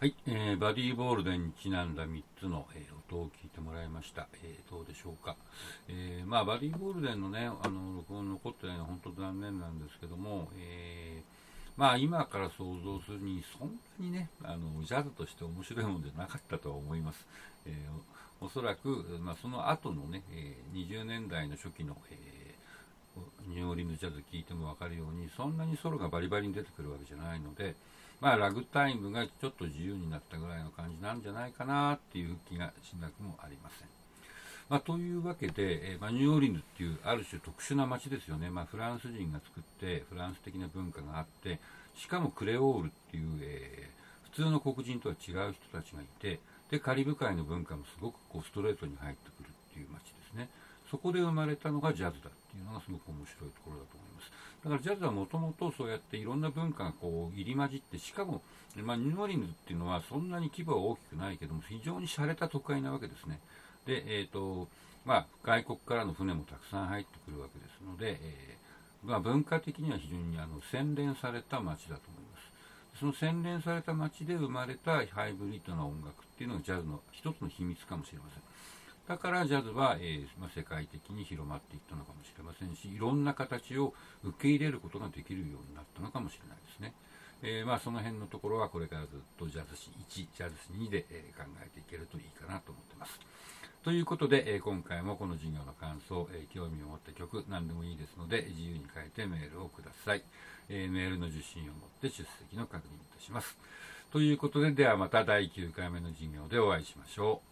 はい、えー、バディーボールデンにちなんだ3つの、えー、音を聞いてもらいました。えー、どうでしょうか。えー、まあ、バディーボールデンのね、あの、録音残ってないのは本当残念なんですけども、えー、まあ、今から想像するに、そんなにね、あの、ジャズとして面白いものじゃなかったとは思います。えー、おそらく、まあ、その後のね、えー、20年代の初期の、え、ニューオーリンズジャズ聴いても分かるように、そんなにソロがバリバリに出てくるわけじゃないので、まあ、ラグタイムがちょっと自由になったぐらいの感じなんじゃないかなっていう気がしなくもありません。まあ、というわけで、え、まあ、ニューオーリンズっていうある種特殊な街ですよね、まあ、フランス人が作ってフランス的な文化があってしかもクレオールっていう、えー、普通の黒人とは違う人たちがいてでカリブ海の文化もすごくこうストレートに入ってくるっていう街ですね。そこで生まれたのがジャズだっていうのがすごく面白いところだと思います。だからジャズはもともとそうやっていろんな文化がこう入り混じってしかも、まあ、ニューオリンズっていうのはそんなに規模は大きくないけども非常に洒落た都会なわけですね。で、えーとまあ、外国からの船もたくさん入ってくるわけですので、えー、まあ、文化的には非常にあの洗練された街だと思います。その洗練された街で生まれたハイブリッドな音楽っていうのがジャズの一つの秘密かもしれません。だからジャズは、えー、まあ、世界的に広まっていったのかもしれませんしいろんな形を受け入れることができるようになったのかもしれないですね、えー、まあ、その辺のところはこれからずっとジャズ史1ジャズ史2で、えー、考えていけるといいかなと思ってます。ということで、え今回もこの授業の感想、え興味を持った曲何でもいいですので自由に書いてメールをください、えメールの受信をもって出席の確認いたします。ということでではまた第9回目の授業でお会いしましょう。